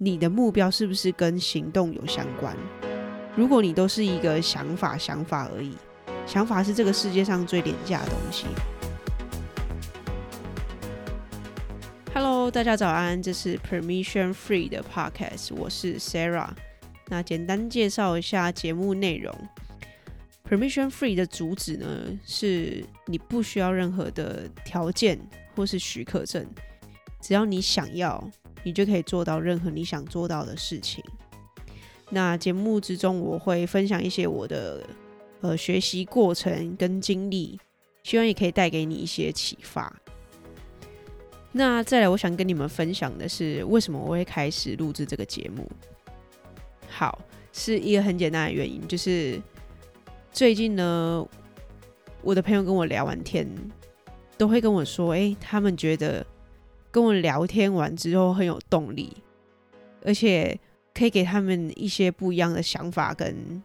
你的目标是不是跟行动有相关？如果你都是一个想法，想法而已，想法是这个世界上最廉价的东西。Hello，大家早安，这是 Permission Free 的 Podcast，我是 Sarah。那简单介绍一下节目内容。Permission Free 的主旨呢，是你不需要任何的条件或是许可证，只要你想要，你就可以做到任何你想做到的事情。那节目之中，我会分享一些我的呃学习过程跟经历，希望也可以带给你一些启发。那再来，我想跟你们分享的是，为什么我会开始录制这个节目？好，是一个很简单的原因，就是。最近呢，我的朋友跟我聊完天，都会跟我说：“欸，他们觉得跟我聊天完之后很有动力，而且可以给他们一些不一样的想法跟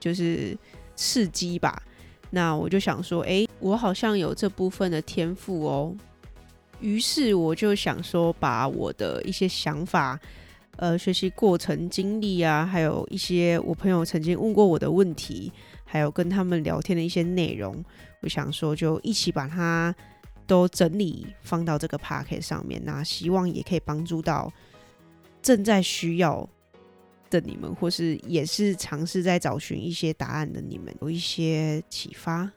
就是刺激吧。”那我就想说：“欸，我好像有这部分的天赋哦。”于是我就想说，把我的一些想法、呃，学习过程经历啊，还有一些我朋友曾经问过我的问题。还有跟他们聊天的一些内容，我想说就一起把它都整理放到这个 podcast 上面，那希望也可以帮助到正在需要的你们，或是也是尝试在找寻一些答案的你们，有一些启发。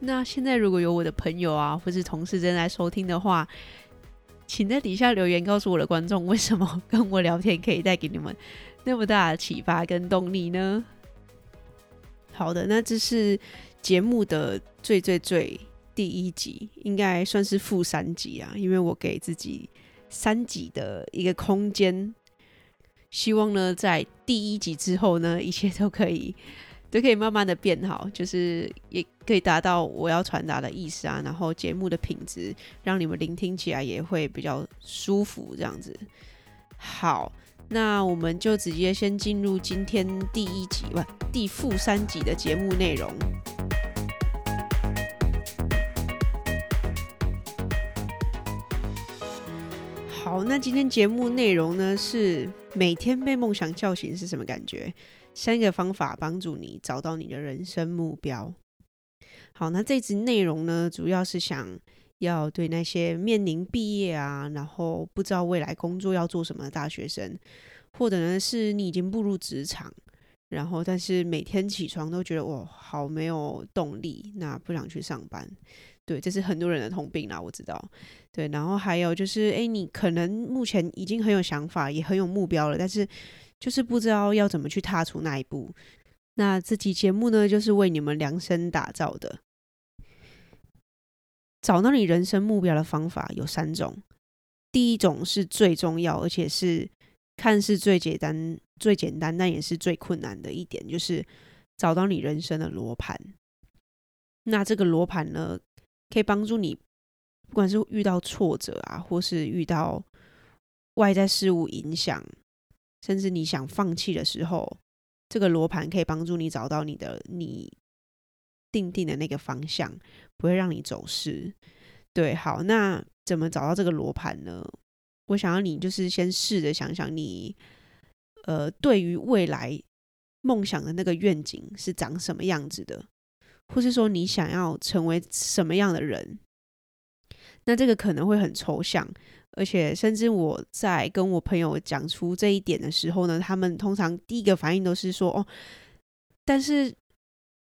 那现在如果有我的朋友啊，或是同事正在收听的话，请在底下留言告诉我的观众，为什么跟我聊天可以带给你们那么大的启发跟动力呢？好的，那这是节目的最最最第一集，应该算是负三集啊，因为我给自己三集的一个空间，希望呢在第一集之后呢，一切都可以都可以慢慢的变好，就是也可以达到我要传达的意思啊，然后节目的品质让你们聆听起来也会比较舒服，这样子。好。那我们就直接先进入今天第一集，吧，第负三集的节目内容。好，那今天节目内容呢，是每天被梦想叫醒是什么感觉？三个方法帮助你找到你的人生目标。好，那这集内容呢，主要是想要对那些面临毕业啊，然后不知道未来工作要做什么的大学生，或者呢是你已经步入职场，然后但是每天起床都觉得哇，好没有动力，那不想去上班。对，这是很多人的通病啦，我知道。对，然后还有就是，诶，你可能目前已经很有想法，也很有目标了，但是就是不知道要怎么去踏出那一步。那这期节目呢，就是为你们量身打造的。找到你人生目标的方法有三种，第一种是最重要，而且是看似最简单、最简单，但也是最困难的一点，就是找到你人生的罗盘。那这个罗盘呢，可以帮助你，不管是遇到挫折啊，或是遇到外在事物影响，甚至你想放弃的时候，这个罗盘可以帮助你找到你的你。定定的那个方向不会让你走失。对，好，那怎么找到这个罗盘呢？我想要你就是先试着想想你，呃，对于未来梦想的那个愿景是长什么样子的，或是说你想要成为什么样的人？那这个可能会很抽象，而且甚至我在跟我朋友讲出这一点的时候呢，他们通常第一个反应都是说：“哦，但是。”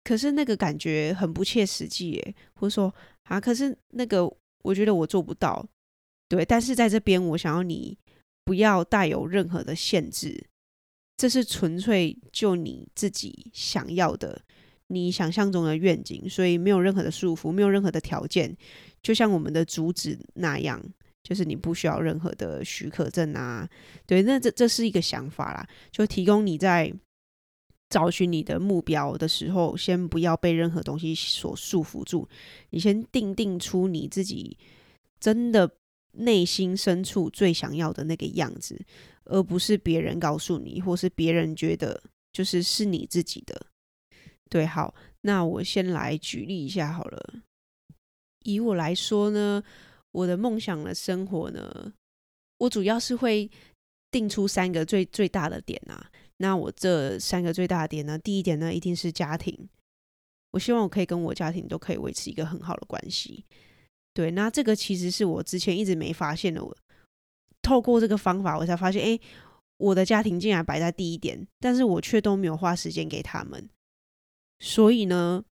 可是那个感觉很不切实际耶，或者说啊，可是那个我觉得我做不到，对。但是在这边，我想要你不要带有任何的限制，这是纯粹就你自己想要的，你想象中的愿景，所以没有任何的束缚，没有任何的条件，就像我们的主旨那样，就是你不需要任何的许可证啊，对。那这这是一个想法啦，就提供你在。找寻你的目标的时候，先不要被任何东西所束缚住，你先定定出你自己真的内心深处最想要的那个样子，而不是别人告诉你，或是别人觉得就是是你自己的。对，好，那我先来举例一下好了。以我来说呢，我的梦想的生活呢，我主要是会定出三个最最大的点啊。那我这三个最大的点呢，第一点呢，一定是家庭。我希望我可以跟我家庭都可以维持一个很好的关系。对，那这个其实是我之前一直没发现的。我透过这个方法，我才发现，哎，我的家庭竟然摆在第一点，但是我却都没有花时间给他们。所以呢，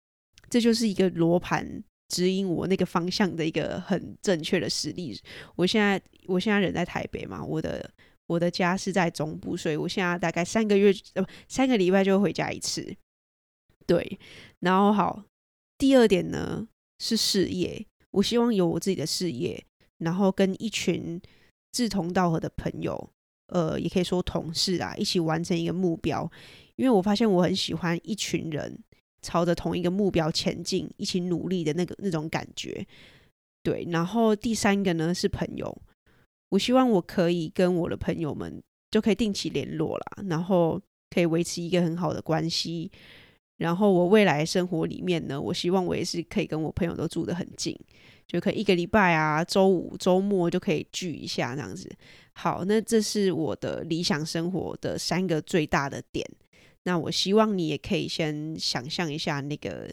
这就是一个罗盘指引我那个方向的一个很正确的实例。我现在，我现在人在台北嘛，我的我的家是在中部，所以我现在大概三个月，呃不，三个礼拜就会回家一次。对，然后好，第二点呢是事业，我希望有我自己的事业，然后跟一群志同道合的朋友，呃，也可以说同事啊，一起完成一个目标。因为我发现我很喜欢一群人朝着同一个目标前进，一起努力的那个那种感觉。对，然后第三个呢是朋友，我希望我可以跟我的朋友们就可以定期联络啦，然后可以维持一个很好的关系。然后我未来生活里面呢，我希望我也是可以跟我朋友都住得很近，就可以一个礼拜啊，周五、周末就可以聚一下这样子。好，那这是我的理想生活的三个最大的点。那我希望你也可以先想象一下那个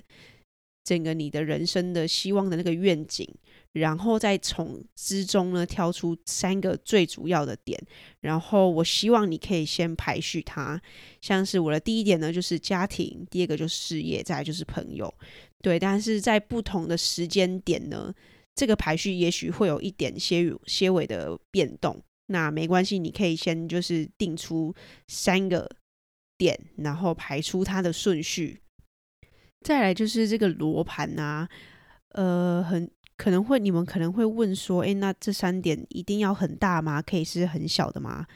整个你的人生的希望的那个愿景。然后再从之中呢挑出三个最主要的点，然后我希望你可以先排序它，像是我的第一点呢就是家庭，第二个就是事业，再来就是朋友，对。但是在不同的时间点呢，这个排序也许会有一点些些微的变动，那没关系，你可以先就是定出三个点，然后排出它的顺序。再来就是这个罗盘啊，呃，很。可能会，你们可能会问说：“诶，那这三点一定要很大吗？可以是很小的吗？”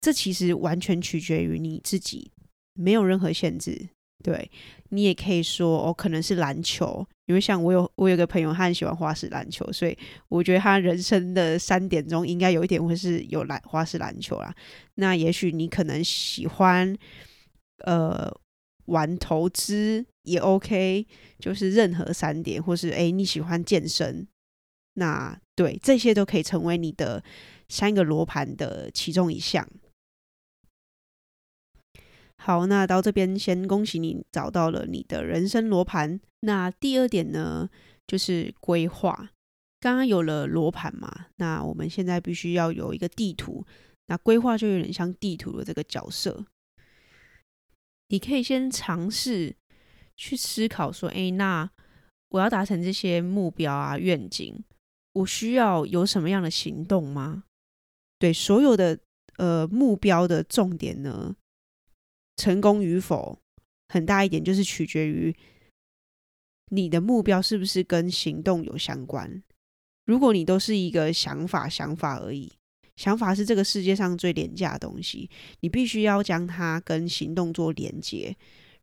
这其实完全取决于你自己，没有任何限制。对，你也可以说哦，可能是篮球，因为像我有我有个朋友，他很喜欢花式篮球，所以我觉得他人生的三点中应该有一点会是有篮花式篮球啦。那也许你可能喜欢，呃。玩投资也 OK，就是任何三点，或是诶你喜欢健身，那对这些都可以成为你的三个罗盘的其中一项。好，那到这边先恭喜你找到了你的人生罗盘。那第二点呢，就是规划。刚刚有了罗盘嘛，那我们现在必须要有一个地图。那规划就有点像地图的这个角色。你可以先尝试去思考说：“诶，那我要达成这些目标啊、愿景，我需要有什么样的行动吗？”对，所有的呃目标的重点呢，成功与否，很大一点就是取决于你的目标是不是跟行动有相关。如果你都是一个想法、想法而已。想法是这个世界上最廉价的东西，你必须要将它跟行动做连接，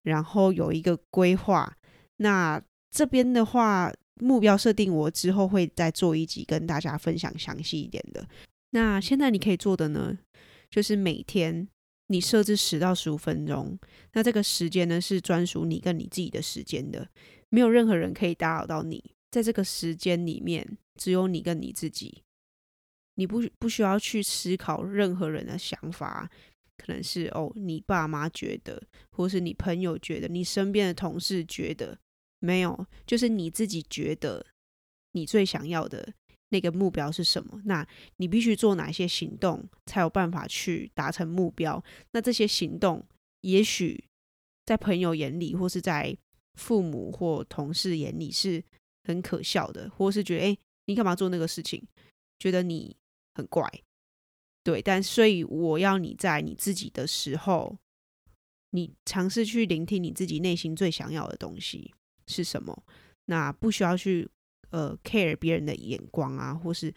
然后有一个规划。那这边的话，目标设定我之后会再做一集跟大家分享详细一点的。那现在你可以做的呢，就是每天你设置十到十五分钟，那这个时间呢是专属你跟你自己的时间的，没有任何人可以打扰到你，在这个时间里面，只有你跟你自己。你不不需要去思考任何人的想法，可能是哦，你爸妈觉得，或是你朋友觉得，你身边的同事觉得，没有，就是你自己觉得，你最想要的那个目标是什么？那你必须做哪些行动，才有办法去达成目标？那这些行动，也许在朋友眼里，或是在父母或同事眼里是很可笑的，或是觉得，哎，你干嘛做那个事情？觉得你。很怪，对，但所以我要你在你自己的时候，你尝试去聆听你自己内心最想要的东西是什么。那不需要去呃 care 别人的眼光啊，或是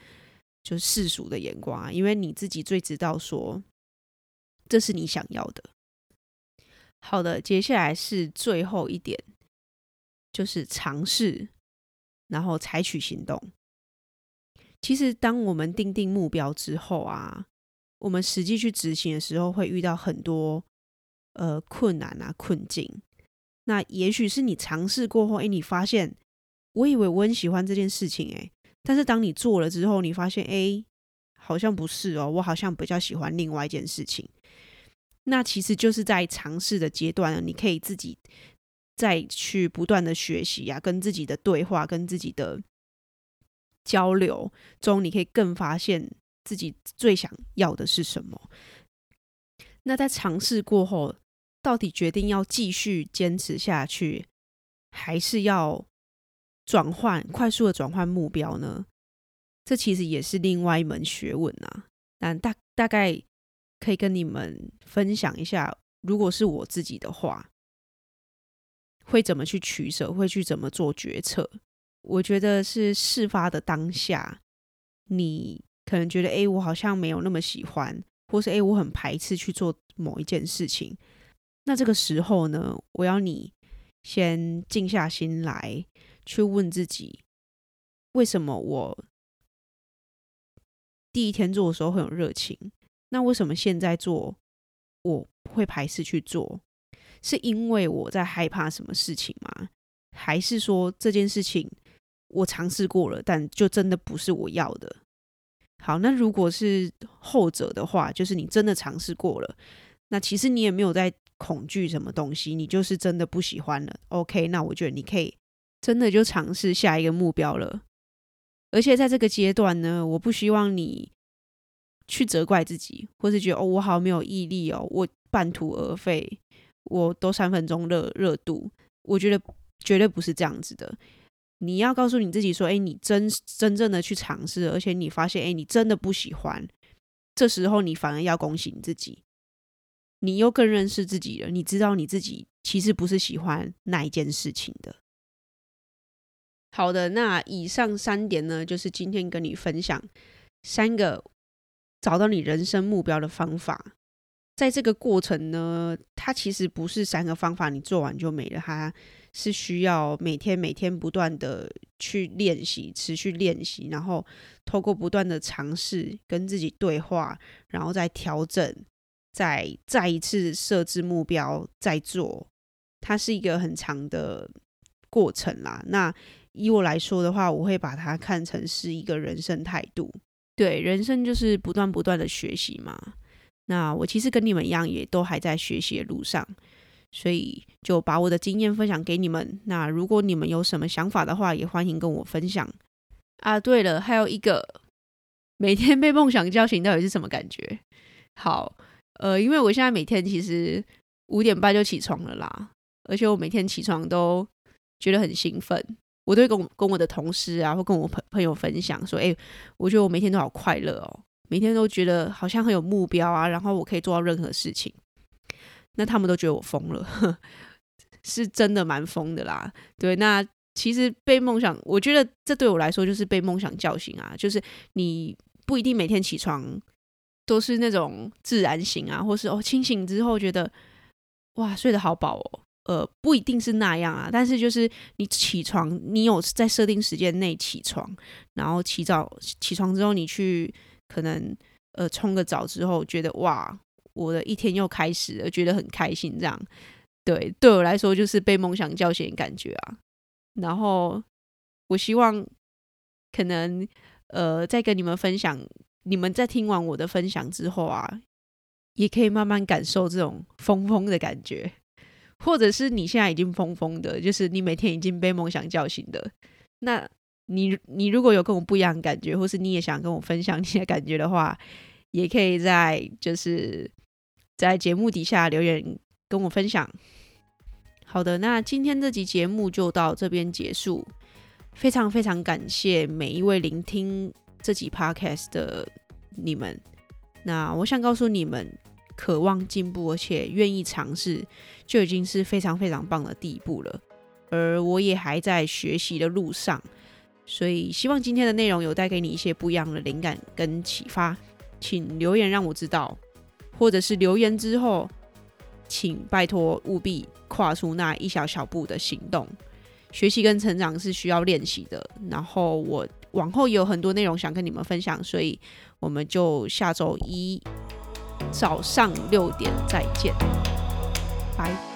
就世俗的眼光啊，因为你自己最知道说这是你想要的。好的，接下来是最后一点，就是尝试，然后采取行动。其实，当我们定定目标之后啊，我们实际去执行的时候，会遇到很多呃困难啊、困境。那也许是你尝试过后，哎，你发现，我以为我很喜欢这件事情，哎，但是当你做了之后，你发现，哎，好像不是哦，我好像比较喜欢另外一件事情。那其实就是在尝试的阶段，你可以自己再去不断的学习呀、跟自己的对话，跟自己的交流中，你可以更发现自己最想要的是什么。那在尝试过后，到底决定要继续坚持下去，还是要转换，快速的转换目标呢？这其实也是另外一门学问啊。但大大概可以跟你们分享一下，如果是我自己的话，会怎么去取舍，会去怎么做决策？我觉得是事发的当下，你可能觉得，哎，我好像没有那么喜欢。或是诶，我很排斥去做某一件事情。那这个时候呢，我要你先静下心来，去问自己，为什么我第一天做的时候很有热情？那为什么现在做我会排斥去做？是因为我在害怕什么事情吗？还是说这件事情我尝试过了，但就真的不是我要的？好，那如果是后者的话，就是你真的尝试过了，那其实你也没有在恐惧什么东西，你就是真的不喜欢了。OK，那我觉得你可以真的就尝试下一个目标了。而且在这个阶段呢，我不希望你去责怪自己，或是觉得哦，我好没有毅力哦，我半途而废，我都三分钟热热度。我觉得绝对不是这样子的。你要告诉你自己说：“哎，你真真正的去尝试，而且你发现，哎，你真的不喜欢。这时候，你反而要恭喜你自己，你又更认识自己了。你知道你自己其实不是喜欢那一件事情的。”好的，那以上三点呢，就是今天跟你分享三个找到你人生目标的方法。在这个过程呢，它其实不是三个方法，你做完就没了。它是需要每天每天不断的去练习，持续练习，然后透过不断的尝试跟自己对话，然后再调整，再再一次设置目标，再做。它是一个很长的过程啦。那以我来说的话，我会把它看成是一个人生态度。对，人生就是不断不断的学习嘛。那我其实跟你们一样，也都还在学习的路上，所以就把我的经验分享给你们。那如果你们有什么想法的话，也欢迎跟我分享啊。对了，还有一个，每天被梦想叫醒到底是什么感觉？好，呃，因为我现在每天其实五点半就起床了啦，而且我每天起床都觉得很兴奋，我都会跟我跟我的同事啊，或跟我朋朋友分享说，哎，我觉得我每天都好快乐哦。每天都觉得好像很有目标啊，然后我可以做到任何事情，那他们都觉得我疯了，是真的蛮疯的啦。对，那其实被梦想，我觉得这对我来说就是被梦想叫醒啊，就是你不一定每天起床都是那种自然醒啊，或是哦清醒之后觉得哇睡得好饱哦，呃不一定是那样啊，但是就是你起床，你有在设定时间内起床，然后起早起床之后你去。可能呃冲个澡之后，觉得哇，我的一天又开始了，觉得很开心。这样，对对我来说就是被梦想叫醒的感觉啊。然后我希望可能呃在跟你们分享，你们在听完我的分享之后啊，也可以慢慢感受这种疯疯的感觉，或者是你现在已经疯疯的，就是你每天已经被梦想叫醒的那。你你如果有跟我不一样的感觉，或是你也想跟我分享你的感觉的话，也可以在就是在节目底下留言跟我分享。好的，那今天这集节目就到这边结束。非常非常感谢每一位聆听这集 podcast 的你们。那我想告诉你们，渴望进步而且愿意尝试，就已经是非常非常棒的地步了。而我也还在学习的路上。所以，希望今天的内容有带给你一些不一样的灵感跟启发，请留言让我知道，或者是留言之后，请拜托务必跨出那一小小步的行动。学习跟成长是需要练习的，然后我往后也有很多内容想跟你们分享，所以我们就下周一早上六点再见，拜。